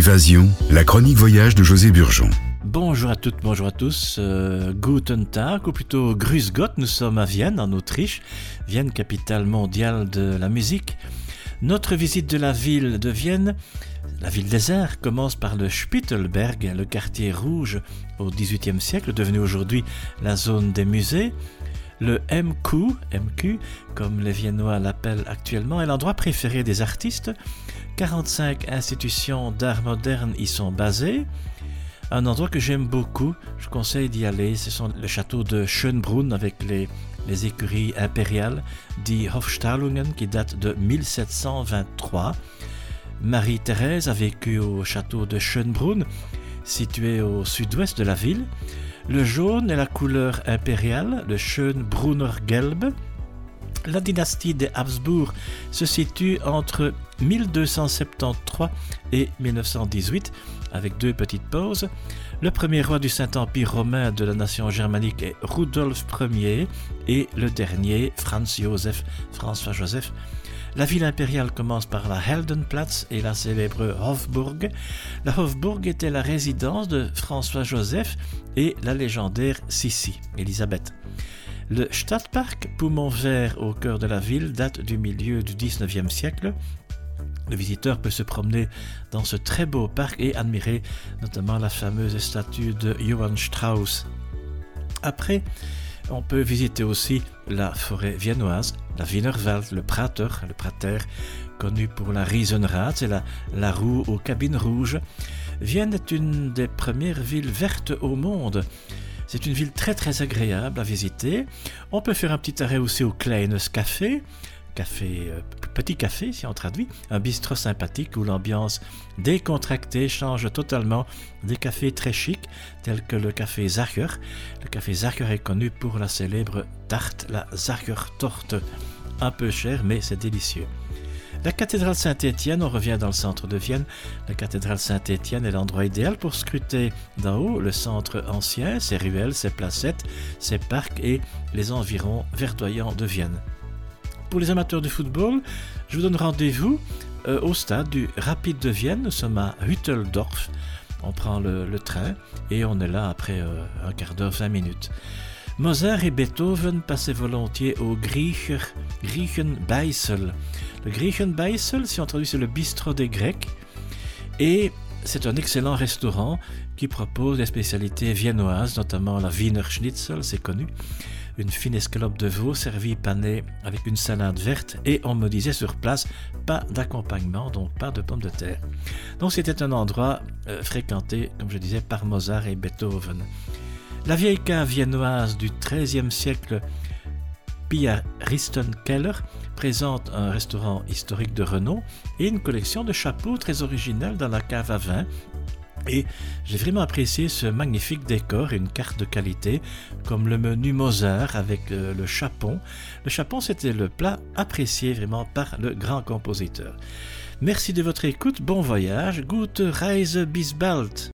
Évasion, la chronique voyage de José Burgeon. Bonjour à toutes, bonjour à tous. Euh, guten Tag, ou plutôt Grüß Gott, nous sommes à Vienne, en Autriche. Vienne, capitale mondiale de la musique. Notre visite de la ville de Vienne, la ville désert, commence par le Spittelberg, le quartier rouge au XVIIIe siècle, devenu aujourd'hui la zone des musées. Le MQ, MQ, comme les Viennois l'appellent actuellement, est l'endroit préféré des artistes. 45 institutions d'art moderne y sont basées. Un endroit que j'aime beaucoup, je conseille d'y aller, ce sont le château de Schönbrunn avec les, les écuries impériales, dit Hofstallungen, qui date de 1723. Marie-Thérèse a vécu au château de Schönbrunn, situé au sud-ouest de la ville. Le jaune est la couleur impériale, le Schönbrunner Gelb. La dynastie des Habsbourg se situe entre 1273 et 1918, avec deux petites pauses. Le premier roi du Saint-Empire romain de la nation germanique est Rudolf Ier et le dernier, Franz Joseph, François Joseph. La ville impériale commence par la Heldenplatz et la célèbre Hofburg. La Hofburg était la résidence de François Joseph et la légendaire Sissi, Elisabeth. Le Stadtpark, poumon vert au cœur de la ville, date du milieu du 19e siècle. Le visiteur peut se promener dans ce très beau parc et admirer notamment la fameuse statue de Johann Strauss. Après, on peut visiter aussi la forêt viennoise, la Wienerwald, le Prater, le Prater, connu pour la Riesenrad et la, la roue aux cabines rouges. Vienne est une des premières villes vertes au monde. C'est une ville très très agréable à visiter. On peut faire un petit arrêt aussi au Kleines Café, café, euh, petit café si on traduit, un bistrot sympathique où l'ambiance décontractée change totalement des cafés très chics tels que le café Zacher. Le café Zacher est connu pour la célèbre tarte, la Zacher Torte, un peu chère mais c'est délicieux. La cathédrale Saint-Étienne, on revient dans le centre de Vienne. La cathédrale Saint-Étienne est l'endroit idéal pour scruter d'en haut le centre ancien, ses ruelles, ses placettes, ses parcs et les environs verdoyants de Vienne. Pour les amateurs de football, je vous donne rendez-vous euh, au stade du Rapide de Vienne. Nous sommes à Hütteldorf. On prend le, train et on est là après euh, un quart d'heure, 20 minutes. Mozart et Beethoven passaient volontiers au Griecher, Griechenbeissel. Le Griechenbeissel, si on traduit, c'est le bistrot des Grecs. Et c'est un excellent restaurant qui propose des spécialités viennoises, notamment la Wiener Schnitzel, c'est connu une fine escalope de veau servie panée avec une salade verte et on me disait sur place pas d'accompagnement, donc pas de pommes de terre. Donc c'était un endroit euh, fréquenté, comme je disais, par Mozart et Beethoven. La vieille cave viennoise du XIIIe siècle Pia Keller présente un restaurant historique de renom et une collection de chapeaux très originels dans la cave à vin et j'ai vraiment apprécié ce magnifique décor et une carte de qualité, comme le menu Mozart avec euh, le chapon. Le chapon, c'était le plat apprécié vraiment par le grand compositeur. Merci de votre écoute, bon voyage, gute Reise bis bald.